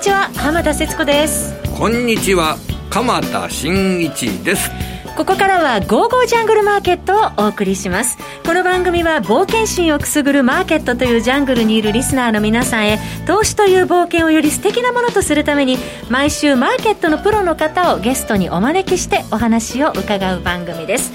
にちは浜田節子です。こんにちは鎌田新一です。ここからは「ゴーゴージャングルマーケット」をお送りします。この番組は冒険心をくすぐるマーケットというジャングルにいるリスナーの皆さんへ投資という冒険をより素敵なものとするために毎週マーケットのプロの方をゲストにお招きしてお話を伺う番組です。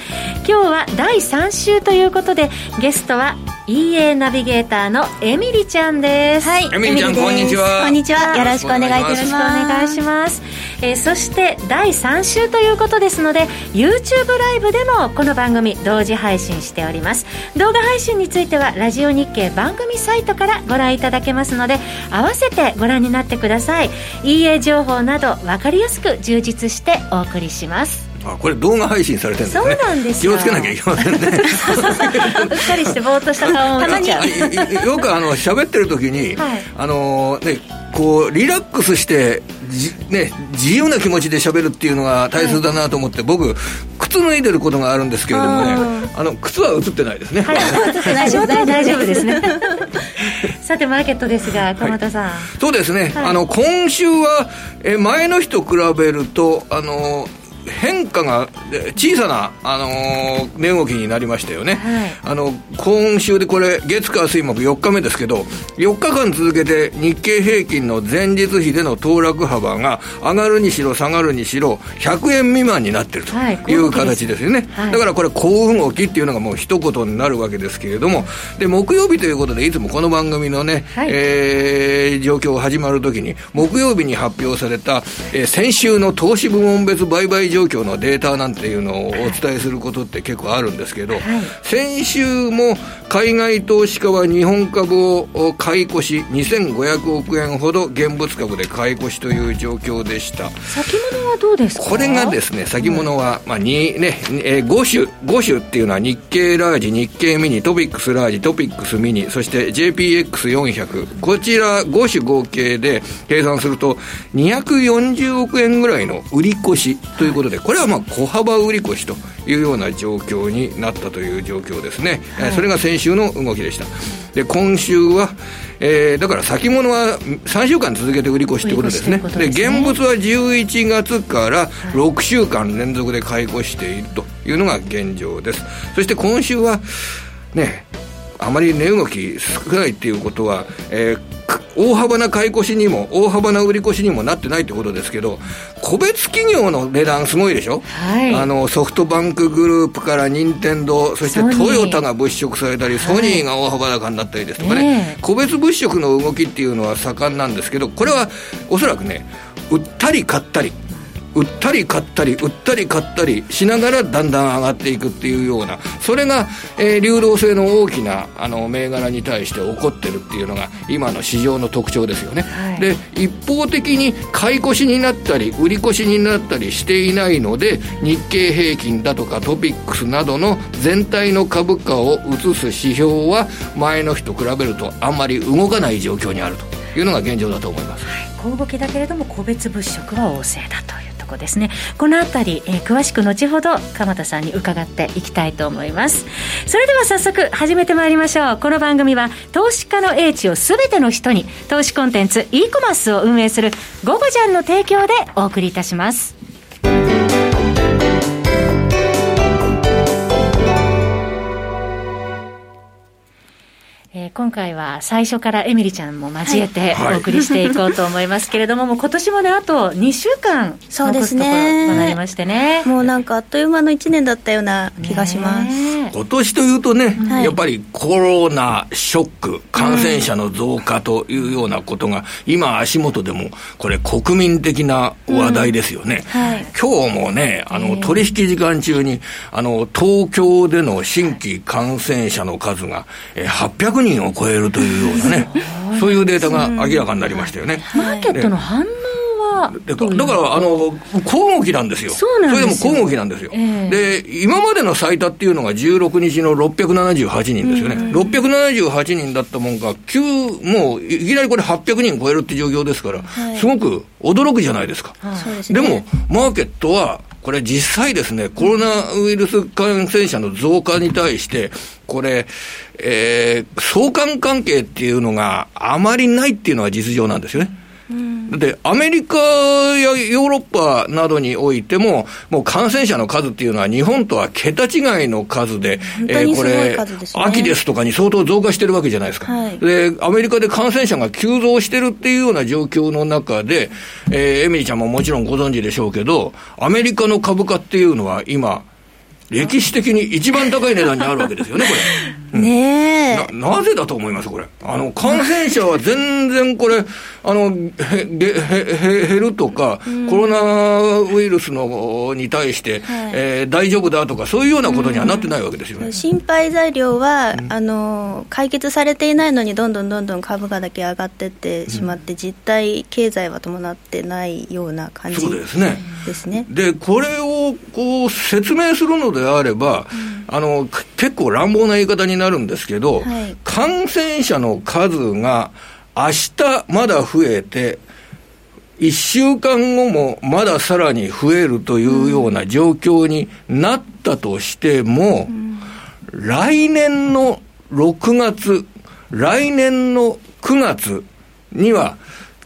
今日は第3週ということでゲストは EA ナビゲーターのエミリちゃんです。はいエミリちゃんこんにちは。こんにちは。よろしくお願いいたします。お願いします、えー、そして第3週ということですので YouTube ライブでもこの番組同時配信しております。動画配信についてはラジオ日経番組サイトからご覧いただけますので合わせてご覧になってください。EA 情報など分かりやすく充実してお送りします。あこれ動画配信されてるんですね。そうなんです気をつけなきゃいけませんね。うっかりしてぼーっとした顔も見ちゃう。よくあの喋ってる時に、はい。あのねこうリラックスしてじ、ね、自由な気持ちで喋るっていうのが大切だなと思って、僕靴脱いでることがあるんですけれどもねあの靴は映ってないですね、はい、大丈夫大丈夫ですね。さてマーケットですが鎌田さん、そうですね、はい。あの今週はえ前の日と比べるとあの変化がえ小さな、あのー値動きになりましたよね、はい。あの今週でこれ月火水木4日目ですけど4日間続けて日経平均の前日比での騰落幅が上がるにしろ下がるにしろ100円未満になってるとはい。いう形ですよね、はい。だからこれ好動きっていうのがもう一言になるわけですけれどもで木曜日ということでいつもこの番組のね、はい。えー状況始まるときに木曜日に発表された、えー先週の投資部門別売買状況のデータなんていうのをお伝えすることって結構あるんですけど、先週も海外投資家は日本株を買い越し2500億円ほど現物株で買い越しという状況でした。先物はどうですか？これがですね、先物は、まあ、にね、えー5種、5種っていうのは日経ラージ、日経ミニ、トピックスラージ、トピックスミニ、そして JPX400。こちら5種合計で計算すると、240億円ぐらいの売り越しということで、これはまあ小幅売り越しというような状況になったという状況ですね。えーそれが先週の動きでした。で、今週は、えーだから先物は3週間続けて売り越しってことですね。ですねで、現物は11月から6週間連続で買い越しているというのが現状です。そして今週は、ね、あまり値動き少ないっていうことは、えーか大幅な買い越しにも、大幅な売り越しにもなってないってことですけど、個別企業の値段すごいでしょ、はい。あのソフトバンクグループから任天堂そしてトヨタが物色されたり、ソニーが大幅高になったりですとかね、ねえ。個別物色の動きっていうのは盛んなんですけど、これはおそらくね、売ったり買ったり、売ったり買ったり、売ったり買ったりしながらだんだん上がっていくっていうような、それが、えー流動性の大きなあの銘柄に対して起こってるっていうのが、今の市場の特徴ですよね。はいで、一方的に買い越しになったり、売り越しになったりしていないので、日経平均だとかトピックスなどの全体の株価を映す指標は、前の日と比べるとあんまり動かない状況にあるというのが現状だと思います。小動きだけれども個別物色は旺盛だというとこですね。この辺り、えー詳しく後ほど鎌田さんに伺っていきたいと思います。それでは早速始めてまいりましょう。この番組は投資家の英知を全ての人に投資コンテンツ e コマースを運営する「ゴゴジャン」の提供でお送りいたします。今回は最初からエミリちゃんも交えてはい。お送りしていこうと思いますけれども、もう今年もね、あと2週間そうです残すところねとなりましてね。もうなんかあっという間の1年だったような気がします、今年というとね、はい。やっぱりコロナショック、感染者の増加というようなことが、今足元でも、これ国民的な話題ですよね。はい。今日もね、あの、取引時間中に、あの、東京での新規感染者の数が、えー800人を超えるというようなね、そういうデータが明らかになりましたよね。マーケットの反応はだから、あの、小動きなんですよ。それでも小動きなんですよ。えで、今までの最多っていうのが16日の678人ですよね。678人だったもんが、急、もう、いきなりこれ800人超えるって状況ですから、はいすごく驚くじゃないですか。でも、マーケットは、これ実際ですね、コロナウイルス感染者の増加に対して、これ、えー相関関係っていうのがあまりないっていうのが実情なんですよね。だってアメリカやヨーロッパなどにおいても、もう感染者の数っていうのは日本とは桁違いの数で、えー、これ、秋ですとかに相当増加してるわけじゃないですか。はい、で、アメリカで感染者が急増してるっていうような状況の中で、えー、エミリーちゃんももちろんご存知でしょうけど、アメリカの株価っていうのは今、歴史的に一番高い値段にあるわけですよね、これ。ねえな。なぜだと思います、これ。あの、感染者は全然これ、あの、減るとか、うん、コロナウイルスのに対して、はい、えー、大丈夫だとか、そういうようなことにはなってないわけですよね。うん、心配材料は、あの、解決されていないのに、どんどんどんどん株価だけ上がってってしまって、実体経済は伴ってないような感じですね。ですね。で、これをこう説明するのであれば、うん、あの結構乱暴な言い方になるんですけど、はい、感染者の数が明日まだ増えて、1週間後もまださらに増えるというような状況になったとしても、うん、来年の6月、来年の9月には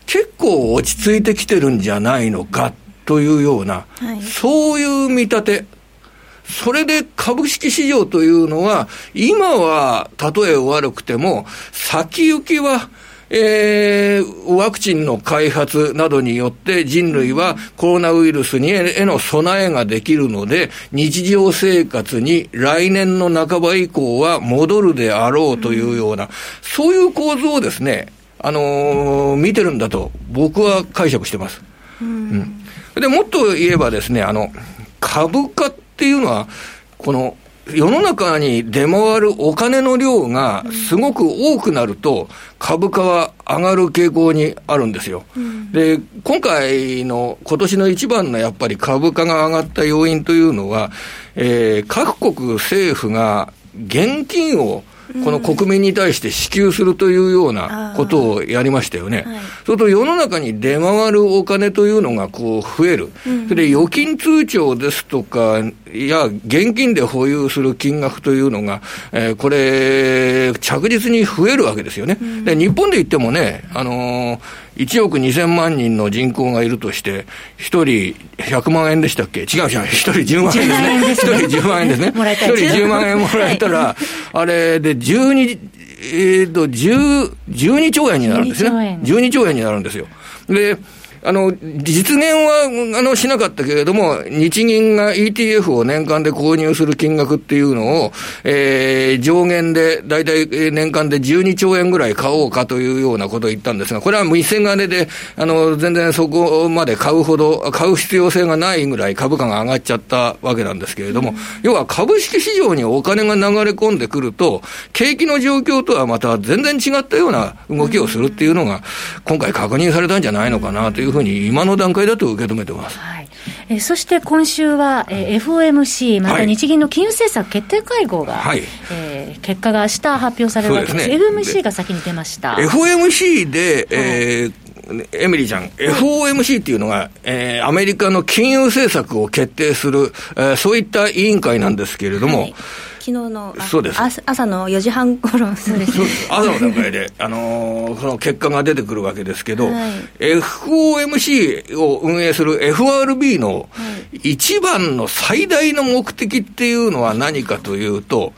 結構落ち着いてきてるんじゃないのかというような、はい、そういう見立て。それで株式市場というのは、今は例え悪くても、先行きは、えー、ワクチンの開発などによって人類はコロナウイルスにへの備えができるので、日常生活に来年の半ば以降は戻るであろうというような、そういう構図をですね、あのー、見てるんだと僕は解釈してます。うん、で、もっと言えばですね、あの、株価っていうのは、この世の中に出回るお金の量がすごく多くなると、株価は上がる傾向にあるんですよ。うん、で、今回の今年の一番のやっぱり株価が上がった要因というのは、えー、各国政府が現金をこの国民に対して支給するというようなことをやりましたよね。はい、それと世の中に出回るお金というのがこう増える。うん、それで預金通帳ですとか、いや、現金で保有する金額というのが、えー、これ、着実に増えるわけですよね。うん、で日本で言ってもね、あのー1億2000万人の人口がいるとして、1人100万円でしたっけ？違う違う、1人10万円ですね。1人10万円ですね。1人10万円もらえたら、あれで12、えっと、10、12兆円になるんですね。12兆円になるんですよ。で、あの、実現は、あの、しなかったけれども、日銀が ETF を年間で購入する金額っていうのを、えー、上限で、だいたい年間で12兆円ぐらい買おうかというようなことを言ったんですが、これは一銭金で、あの、全然そこまで買うほど、買う必要性がないぐらい株価が上がっちゃったわけなんですけれども、うん、要は株式市場にお金が流れ込んでくると、景気の状況とはまた全然違ったような動きをするっていうのが、今回確認されたんじゃないのかなといういうふうに今の段階だと受け止めてます。はいえー、そして今週は、えー、FOMC、また日銀の金融政策決定会合が、はいえー、結果が明日発表されるわけです。ですね、FOMC が先に出ました。FOMC で、えー、エミリーちゃん、FOMC っていうのが、えー、アメリカの金融政策を決定する、えー、そういった委員会なんですけれども、はい昨日のそうです朝の4時半頃そうです朝の段階で、あのー、その結果が出てくるわけですけど、はい、FOMC を運営する FRB の一番の最大の目的っていうのは何かというと、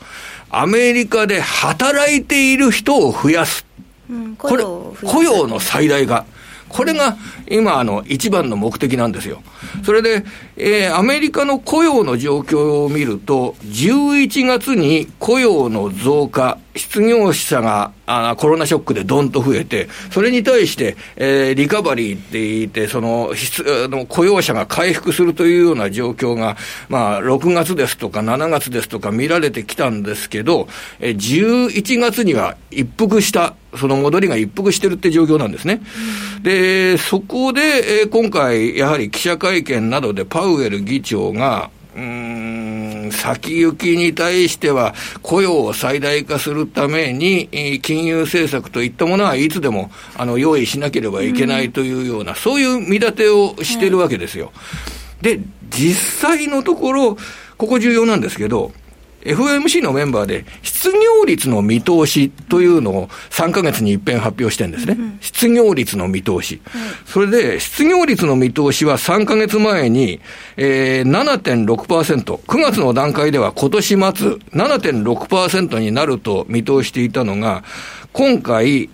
アメリカで働いている人を増やす。うん、これ、雇用の最大化。これが今、あの、一番の目的なんですよ。それで、えー、アメリカの雇用の状況を見ると、11月に雇用の増加、失業者があコロナショックでどんと増えて、それに対して、えー、リカバリーって言って、そのの雇用者が回復するというような状況が、まあ、6月ですとか7月ですとか見られてきたんですけど、えー、11月には一服した、その戻りが一服してるって状況なんですね。で、そこで、えー、今回、やはり記者会見などでパエル議長が、うん、先行きに対しては雇用を最大化するために、金融政策といったものはいつでもあの用意しなければいけないというような、うん、そういう見立てをしてるわけですよ。はい、で、実際のところ、ここ重要なんですけど、FOMC のメンバーで、失業率の見通しというのを3ヶ月に一遍発表してるんですね。うん、失業率の見通し、それで、失業率の見通しは3ヶ月前に、えー、7.6%、9月の段階では今年末、7.6%になると見通していたのが、今回、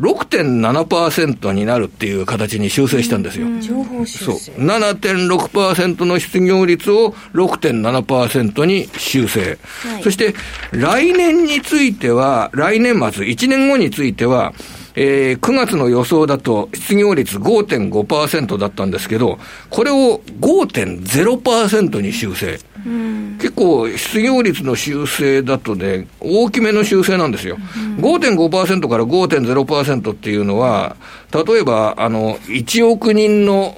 6.7%になるっていう形に修正したんですよ。情報修正。そう。7.6%の失業率を6.7%に修正。はい、そして、来年については、来年末、1年後については、えー、9月の予想だと失業率5.5%だったんですけど、これを5.0%に修正。結構失業率の修正だとね、大きめの修正なんですよ。5.5%から5.0%っていうのは、例えば、あの、1億人の、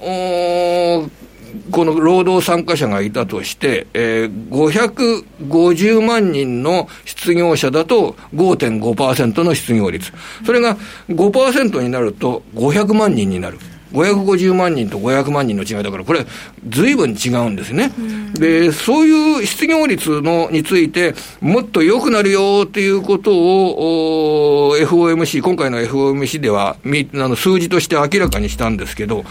この労働参加者がいたとして、えー、550万人の失業者だと5.5%の失業率。それが5%になると500万人になる。550万人と500万人の違いだから、これ、ずいぶん違うんですね。で、そういう失業率のについて、もっと良くなるよっていうことを、FOMC、今回の FOMC では、みあの数字として明らかにしたんですけど、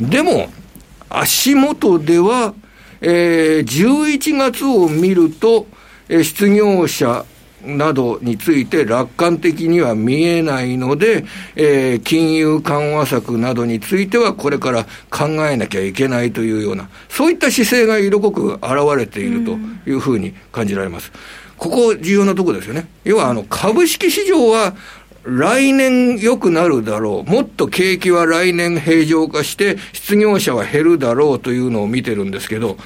でも、足元では、えー、11月を見ると、えー、失業者などについて楽観的には見えないので、えー、金融緩和策などについてはこれから考えなきゃいけないというような、そういった姿勢が色濃く現れているというふうに感じられます。ここ重要なところですよね。要はあの株式市場は来年良くなるだろう。もっと景気は来年平常化して、失業者は減るだろうというのを見てるんですけど、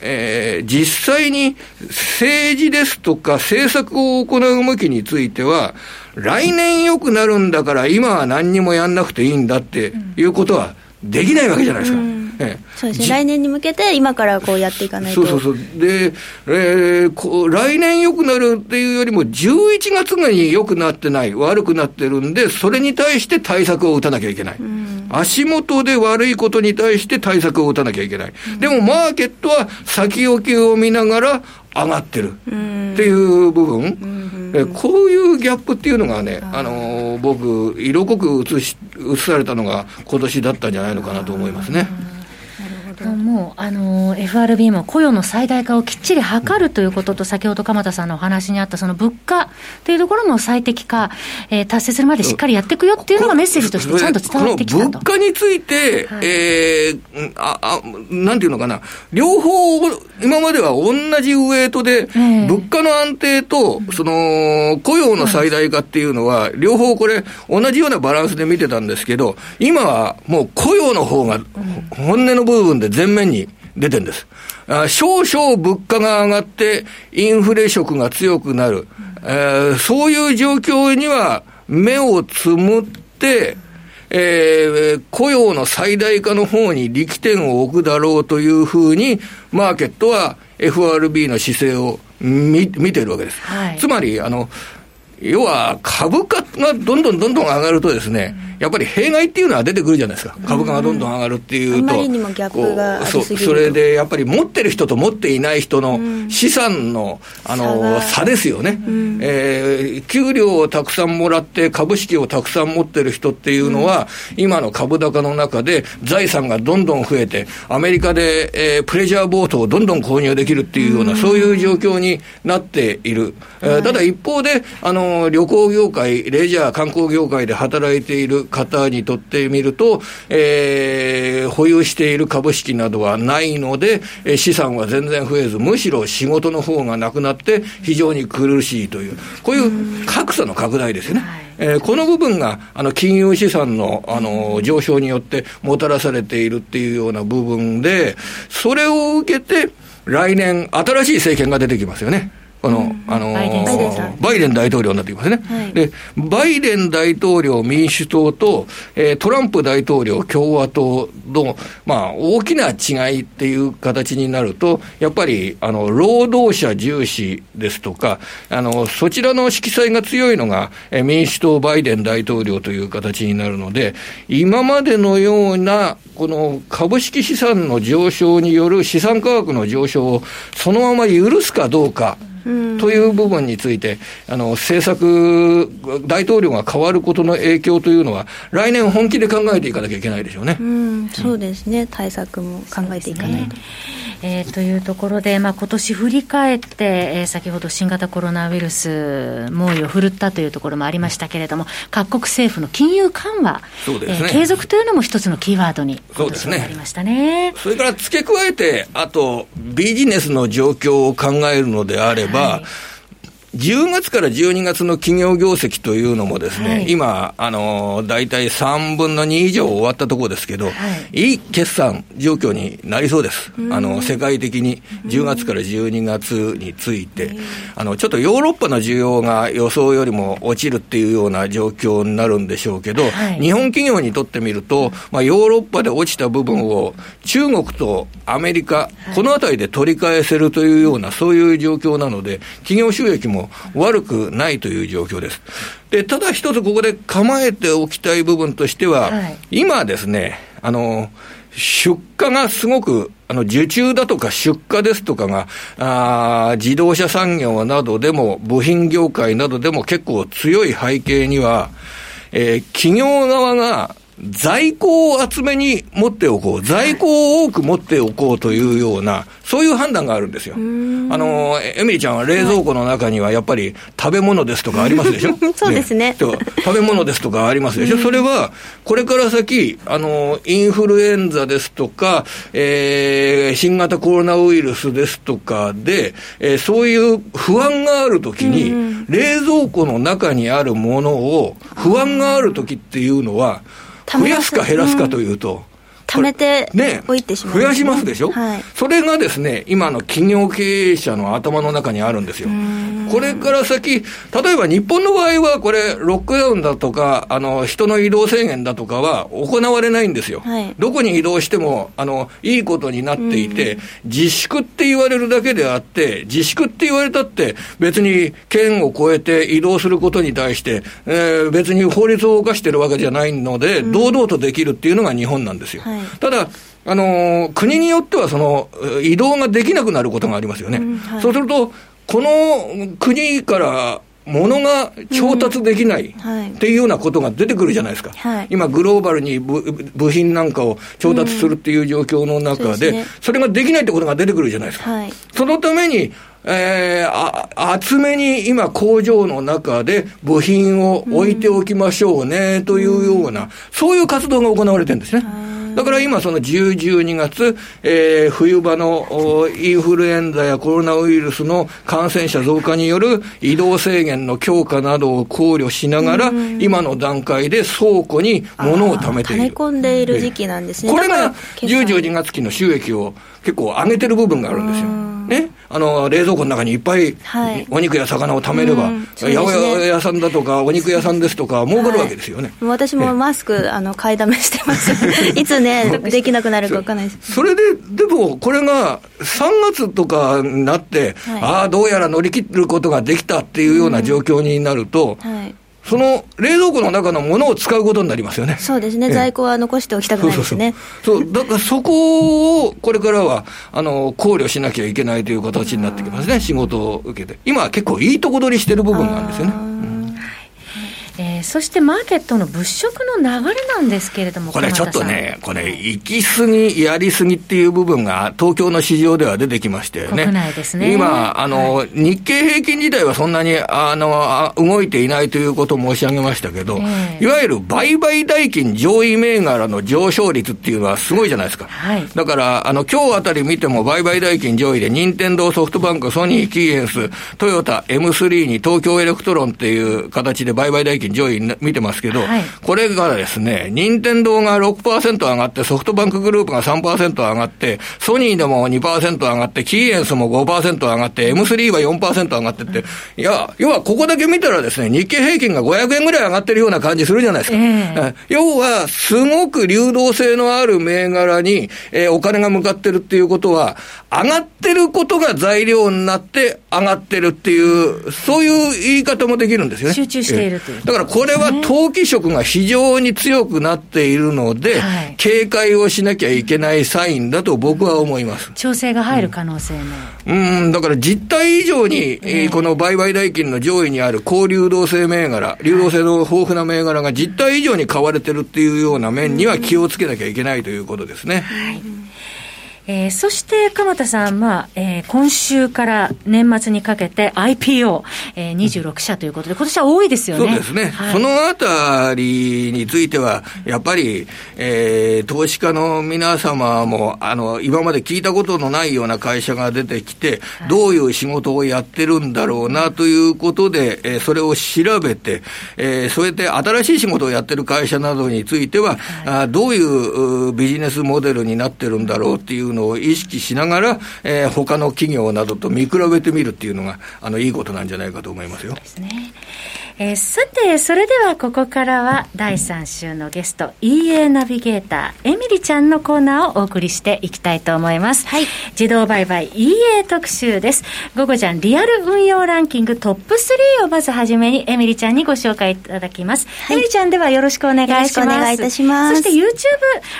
えー、実際に政治ですとか政策を行う向きについては、来年良くなるんだから今は何にもやんなくていいんだっていうことはできないわけじゃないですか。うんええ、そうですね、来年に向けて、今からこうやっていかないと。そうそうそう、で、えー、こ来年良くなるっていうよりも、11月に良くなってない、悪くなってるんで、それに対して対策を打たなきゃいけない。うん、足元で悪いことに対して対策を打たなきゃいけない。うん、でも、マーケットは先置きを見ながら上がってるっていう部分。うこういうギャップっていうのがね、あの僕、色濃く映し映されたのが今年だったんじゃないのかなと思いますね。もう、あの、FRB も雇用の最大化をきっちり図るということと、先ほど鎌田さんのお話にあった、その物価というところの最適化、えー、達成するまでしっかりやっていくよっていうのがメッセージとしてちゃんと伝わってきた。と。物価について、はい、えー、あ、あ、なんていうのかな、両方、今までは同じウエイトで、物価の安定と、その、雇用の最大化っていうのは、両方これ、同じようなバランスで見てたんですけど、今はもう雇用の方が、本音の部分で前面に出てるんです。あ少々物価が上がって、インフレ色が強くなる、えー、そういう状況には目をつむって、えー、雇用の最大化の方に力点を置くだろうというふうに、マーケットは FRB の姿勢を見見てるわけです。はい、つまり、あの、要は株価がどんどんどんどん上がるとですね、やっぱり弊害っていうのは出てくるじゃないですか、株価がどんどん上がるっていうと、そそれでやっぱり持ってる人と持っていない人の資産の,、あの差ですよね、うん、えー、給料をたくさんもらって、株式をたくさん持ってる人っていうのは、うん、今の株高の中で財産がどんどん増えて、アメリカで、えー、プレジャーボートをどんどん購入できるっていうような、うん、そういう状況になっている、えー、ただ一方であの、旅行業界、レジャー、観光業界で働いている方にとってみると、えー、保有している株式などはないので、資産は全然増えず、むしろ仕事の方がなくなって、非常に苦しいという、こういう格差の拡大ですよね。えー、この部分があの金融資産のあの上昇によってもたらされているっていうような部分で、それを受けて、来年、新しい政権が出てきますよね。この、あのー、バイデン大統領になってきますね、はい、で、バイデン大統領民主党と、えー、トランプ大統領共和党の、まあ、大きな違いっていう形になると、やっぱり、あの、労働者重視ですとか、あの、そちらの色彩が強いのが、えー、民主党バイデン大統領という形になるので、今までのような、この株式資産の上昇による資産価格の上昇をそのまま許すかどうか、という部分について、あの政策、大統領が変わることの影響というのは、来年本気で考えていかなきゃいけないでしょうね。うん、そうですね、対策も考えていかないと。えー、というところで、まあ今年振り返って、えー、先ほど新型コロナウイルス、猛威を振るったというところもありましたけれども、各国政府の金融緩和、そうですね、えー、継続というのも一つのキーワードに、そうですね、なりましたね。それから付け加えて、あと、ビジネスの状況を考えるのであれば、はい10月から12月の企業業績というのもですね、はい、今、あの、大体3分の2以上終わったところですけど、はい、いい決算状況になりそうです。あの、世界的に10月から12月について、あの、ちょっとヨーロッパの需要が予想よりも落ちるっていうような状況になるんでしょうけど、はい、日本企業にとってみると、まあ、ヨーロッパで落ちた部分を中国とアメリカ、このあたりで取り返せるというような、そういう状況なので、企業収益も悪くないという状況です。で、ただ一つここで構えておきたい部分としては、はい、今ですね、あの、出荷がすごく、あの、受注だとか出荷ですとかが、あ自動車産業などでも、部品業界などでも結構強い背景には、えー、企業側が在庫を厚めに持っておこう、在庫を多く持っておこうというような、そういう判断があるんですよ。あの、エミリちゃんは冷蔵庫の中にはやっぱり食べ物ですとかありますでしょ？そうですね。ね。食べ物ですとかありますでしょ？それは、これから先、あの、インフルエンザですとか、えー、新型コロナウイルスですとかで、えー、そういう不安があるときに、冷蔵庫の中にあるものを、不安があるときっていうのは、増やすか減らすかというと、貯めておいてしまう、ね、増やしますでしょ、はい、それがですね、今の企業経営者の頭の中にあるんですよ。これから先、例えば日本の場合は、これ、ロックダウンだとか、あの人の移動制限だとかは行われないんですよ。はい、どこに移動してもあのいいことになっていて、自粛って言われるだけであって、自粛って言われたって、別に県を越えて移動することに対して、えー、別に法律を犯してるわけじゃないので、堂々とできるっていうのが日本なんですよ。はい、ただあの国によってはその移動ができなくなることがありますよね。うんはい、そうすると、この国から物が調達できないっていうようなことが出てくるじゃないですか、はい、今、グローバルに部品なんかを調達するっていう状況の中で、それができないってことが出てくるじゃないですか。はい、そのためにえー、あ厚めに今、工場の中で部品を置いておきましょうね、というような、そういう活動が行われてるんですね。だから今、その10、12月、えー、冬場のインフルエンザやコロナウイルスの感染者増加による移動制限の強化などを考慮しながら、今の段階で倉庫に物を貯めている。溜め込んでいる時期なんですね。これが10、12月期の収益を結構上げてる部分があるんですよ。ね、あの冷蔵庫の中にいっぱいお肉や魚を貯めれば、八百屋さんだとか、お肉屋さんですとか、儲かるわけですよね、はい、私もマスク、あの買いだめしてます、いつね、できなくなるか分かんないそれで、でもこれが3月とかになって、はい、ああ、どうやら乗り切ることができたっていうような状況になると、はいその冷蔵庫の中のものを使うことになりますよね。そうですね、在庫は残しておきたくないですね。そうだからそこをこれからはあの考慮しなきゃいけないという形になってきますね、仕事を受けて。今は結構いいとこ取りしてる部分なんですよね。えー、そしてマーケットの物色の流れなんですけれども、これちょっとね、これ、行き過ぎ、やり過ぎっていう部分が、東京の市場では出てきましてね、国内ですね。今あの、はい、日経平均自体はそんなにあの動いていないということを申し上げましたけど、えー、いわゆる売買代金上位銘柄の上昇率っていうのはすごいじゃないですか。はい、だから、あの今日あたり見ても、売買代金上位で、任天堂ソフトバンク、ソニー、キーエンス、トヨタ、M3 に東京エレクトロンっていう形で売買代金上位見てますけど、はい、これがですね、任天堂が6%上がって、ソフトバンクグループが3%上がって、ソニーでも2%上がって、キーエンスも5%上がって、M3 は4%上がってって、いや、要はここだけ見たらですね、日経平均が500円ぐらい上がってるような感じするじゃないですか。えー、要は、すごく流動性のある銘柄に、えー、お金が向かってるっていうことは、上がってることが材料になって、上がってるっていう、そういう言い方もできるんですよね。集中しているという、だからこれは投機色が非常に強くなっているので、はい、警戒をしなきゃいけないサインだと僕は思います。調整が入る可能性も。うん、うんだから実態以上に、えー、この売買代金の上位にある高流動性銘柄、流動性の豊富な銘柄が実態以上に買われてるっていうような面には気をつけなきゃいけないということですね。はいえー、そして鎌田さん、まあえー、今週から年末にかけて IPO、えー、26社ということで、今年は多いですよね。そうですね。はい、そのあたりについては、やっぱり、えー、投資家の皆様も、あの、今まで聞いたことのないような会社が出てきて、はい、どういう仕事をやってるんだろうなということで、えー、それを調べて、えー、それで新しい仕事をやってる会社などについては、はい、あどういうビジネスモデルになってるんだろうっていうのを意識しながら、えー、他の企業などと見比べてみるっていうのが、あの、いいことなんじゃないかと思いますよ。ですね。えー、さて、それではここからは第3週のゲスト、EA ナビゲーター、エミリちゃんのコーナーをお送りしていきたいと思います。はい。自動売買 EA 特集です。午後じゃんリアル運用ランキングトップ3をまずはじめにエミリちゃんにご紹介いただきます。はい、エミリちゃんではよろしくお願いします。お願いいたします。そして YouTube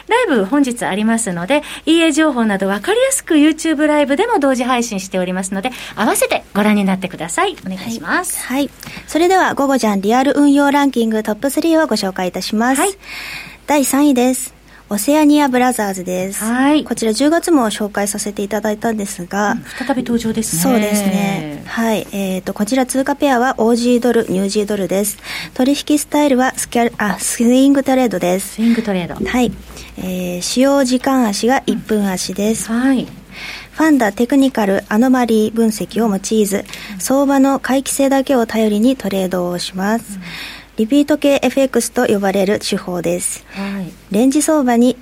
ライブ本日ありますので、EA 情報などわかりやすく YouTube ライブでも同時配信しておりますので、合わせてご覧になってください。お願いします。はい。はい、それでは午後じゃんリアル運用ランキングトップ3をご紹介いたします。はい、第3位です。オセアニアブラザーズです。はい。こちら10月も紹介させていただいたんですが、うん、再び登場ですね。そうですね。はい。えっ、ー、と、こちら通貨ペアは OG ドル、ニュージードルです。取引スタイルはスキャル、あ、スイングトレードです。スイングトレード。はい。えー、使用時間足が1分足です。うん、はい。ファンダテクニカルアノマリー分析を用いず、相場の回帰性だけを頼りにトレードをします。リピート系 FX と呼ばれる手法です。はい、レンジ相場に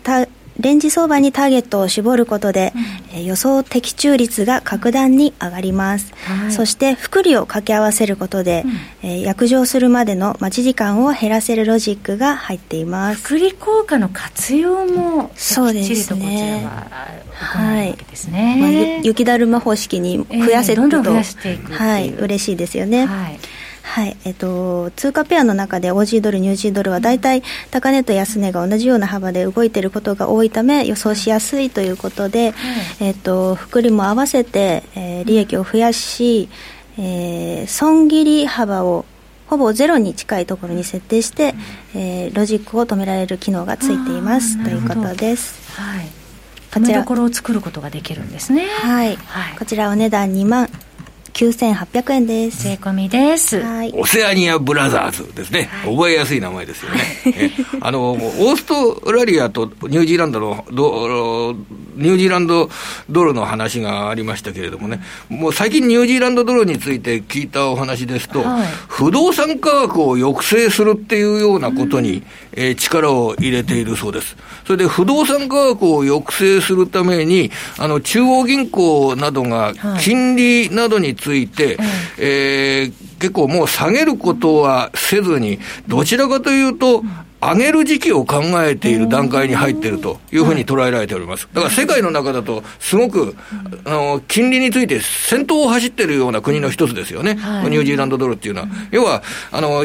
レンジ相場にターゲットを絞ることで、うん、予想的中率が格段に上がります、はい、そして複利を掛け合わせることで、うん、えー、約定するまでの待ち時間を減らせるロジックが入っています。複利効果の活用もそうですね。はい、まあ、雪だるま方式に増やせると、えー、どんどん増やしていくはい嬉しいですよね、はいはい、えっと、通貨ペアの中で OG ドル、ニュージードルは大体高値と安値が同じような幅で動いていることが多いため予想しやすいということで、はい、えっと、福利も合わせて、えー、利益を増やし、えー、損切り幅をほぼゼロに近いところに設定して、うん、えー、ロジックを止められる機能がついていますということです。はい。ころを作ることができるんですね。はい。はい、こちらお値段2万9800円です。税込みです。はい。オセアニアブラザーズですね。はい、覚えやすい名前ですよね。あの、オーストラリアとニュージーランドのド、ニュージーランドドルの話がありましたけれどもね、もう最近ニュージーランドドルについて聞いたお話ですと、はい、不動産価格を抑制するっていうようなことに、うん、えー、力を入れているそうです。それで不動産価格を抑制するために、あの、中央銀行などが金利などについて、はい、えー、結構もう下げることはせずに、どちらかというと、上げる時期を考えている段階に入っているというふうに捉えられております。だから世界の中だと、すごく、あの、金利について先頭を走っているような国の一つですよね。はい、ニュージーランドドルっていうのは。要は、あの、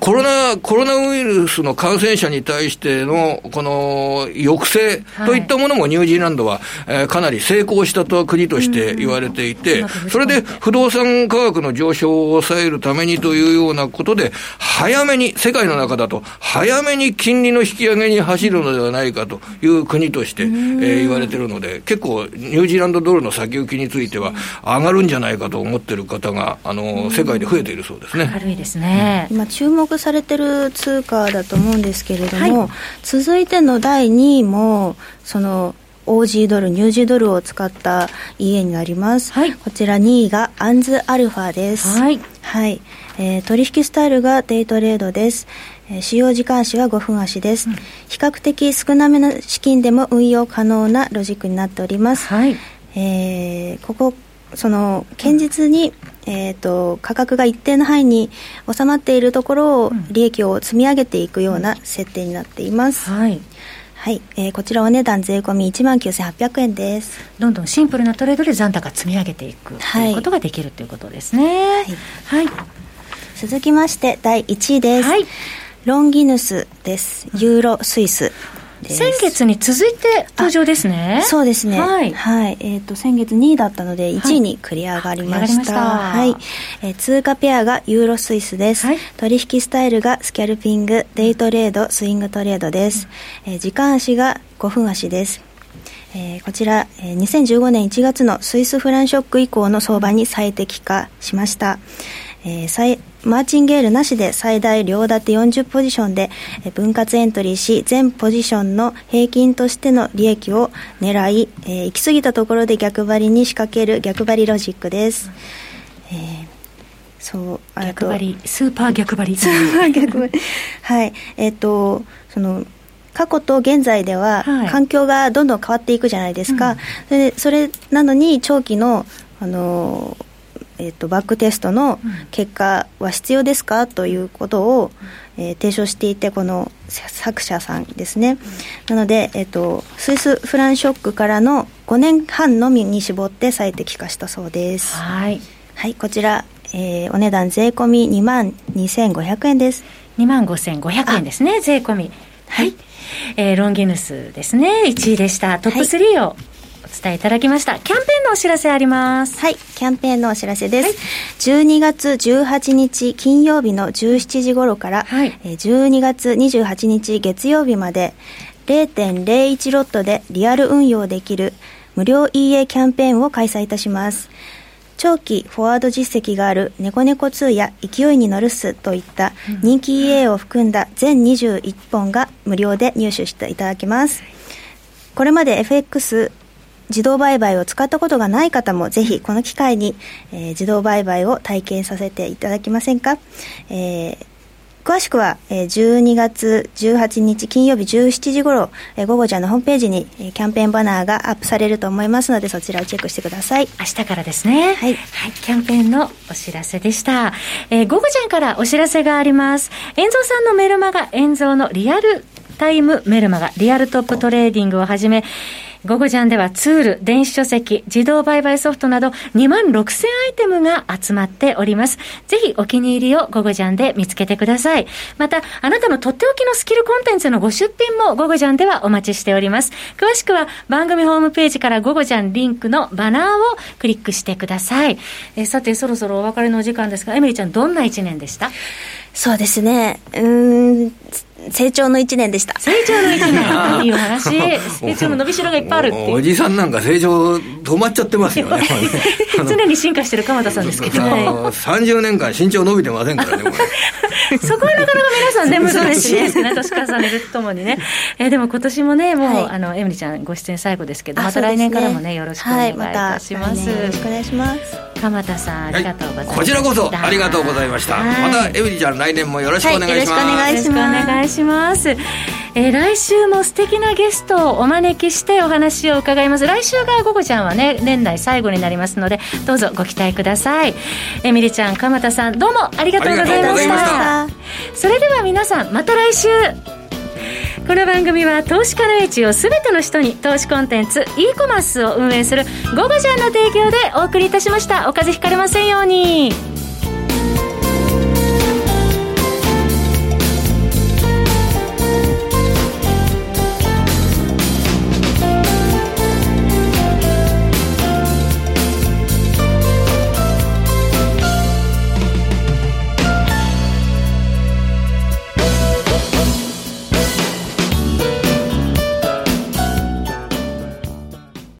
コロナ、コロナウイルスの感染者に対しての、この、抑制といったものもニュージーランドは、えー、かなり成功したと国として言われていて、それで不動産価格の上昇を抑えるためにというようなことで、早めに、世界の中だと、早めめに金利の引き上げに走るのではないかという国として、えー、言われてるので、結構、ニュージーランドドルの先行きについては、上がるんじゃないかと思ってる方が、あの世界で増えているそうですね。明るいですね、今、注目されてる通貨だと思うんですけれども、はい、続いての第2位も、その、OG ドル、ニュージードルを使った家になります。はい、こちら2位がアンズアルファです。はい。はい。えー、取引スタイルがデイトレードです。えー、使用時間足は5分足です、うん、比較的少なめの資金でも運用可能なロジックになっております。はい。えー、ここその堅実に、うん、えーと、価格が一定の範囲に収まっているところを利益を積み上げていくような設定になっています。はい、ははい、えー、こちらお値段税込み1万9800円です。どんどんシンプルなトレードで残高積み上げていくということができるということですね。はい、はい、続きまして第1位です、はい、ロンギヌスですユーロスイス先月に続いて登場ですね。そうですね。はい。はい、えっ、ー、と、先月2位だったので、1位に繰り上がりました。はい。はい、えー、通貨ペアがユーロスイスです。はい、取引スタイルがスキャルピング、デイトレード、スイングトレードです。うん、えー、時間足が5分足です。えー、こちら、えー、2015年1月のスイスフランショック以降の相場に最適化しました。えー、マーチンゲールなしで最大両立て40ポジションで、えー、分割エントリーし全ポジションの平均としての利益を狙い、えー、行き過ぎたところで逆張りに仕掛ける逆張りロジックです、えー、そう逆張りスーパー逆張り。スーパー逆張り。はい。えっ、ー、とその過去と現在では環境がどんどん変わっていくじゃないですか、はい、それそれなのに長期のあのえーと、バックテストの結果は必要ですかということを、えー、提唱していてこの作者さんですね、なので、えーと、スイスフランショックからの5年半のみに絞って最適化したそうです。はい、はい、こちら、えー、お値段税込み2万2500円です。2万5500円ですね税込み。はい、えー、ロンギヌスですね。1位でした。トップ3を、はいお伝えいただきました。キャンペーンのお知らせあります。はい、キャンペーンのお知らせです。はい、12月18日金曜日の17時頃から、はい、12月28日月曜日まで0.01ロットでリアル運用できる無料 EA キャンペーンを開催いたします。長期フォワード実績があるネコネコ2や勢いに乗るすといった人気 EA を含んだ全21本が無料で入手していただけます。これまで FX 自動売買を使ったことがない方もぜひこの機会に、えー、自動売買を体験させていただけませんか、えー詳しくは、えー、12月18日金曜日17時頃、えー、ゴゴジャンのホームページに、えー、キャンペーンバナーがアップされると思いますのでそちらをチェックしてください。明日からですね。はい、はい、キャンペーンのお知らせでした、えー、ゴゴジャンからお知らせがあります。遠蔵さんのメルマガ遠蔵のリアルタイムメルマガリアルトップトレーディングをはじめゴゴジャンではツール、電子書籍、自動売買ソフトなど2万6000アイテムが集まっております。ぜひお気に入りをゴゴジャンで見つけてください。また、あなたのとっておきのスキルコンテンツのご出品もゴゴジャンではお待ちしております。詳しくは番組ホームページからゴゴジャンリンクのバナーをクリックしてください。えさて、そろそろお別れのお時間ですが、エミリーちゃんどんな一年でした？そうですね。うん、成長の一年でした。成長の一年。いいお話。成長の伸びしろがいっぱいあるっておじさんなんか成長止まっちゃってますよね。常に進化してる鎌田さんですけど。30 年間身長伸びてませんからね、そこはなかなか皆さんね、難しいですね。年重ねるとともにね。えでも今年もね、もう、あの、エミリちゃんご出演最後ですけど、また来年からもね、よろしくお願いいたします。よろしくお願いします。鎌田さん、ありがとうございます。こちらこそ、ありがとうございました。また、エミリちゃん来年もよろしくお願いします。よろしくお願いします。え来週も素敵なゲストをお招きしてお話を伺います。来週が午後ちゃんはね、年内最後になりますので、どうぞご期待ください。エミリちゃん、鎌田さん、どうもありがとうございました。それでは皆さん、また来週。この番組は投資家の位置を全ての人に投資コンテンツ e コマースを運営する「ゴゴジャン」の提供でお送りいたしましたお風邪ひかれませんように。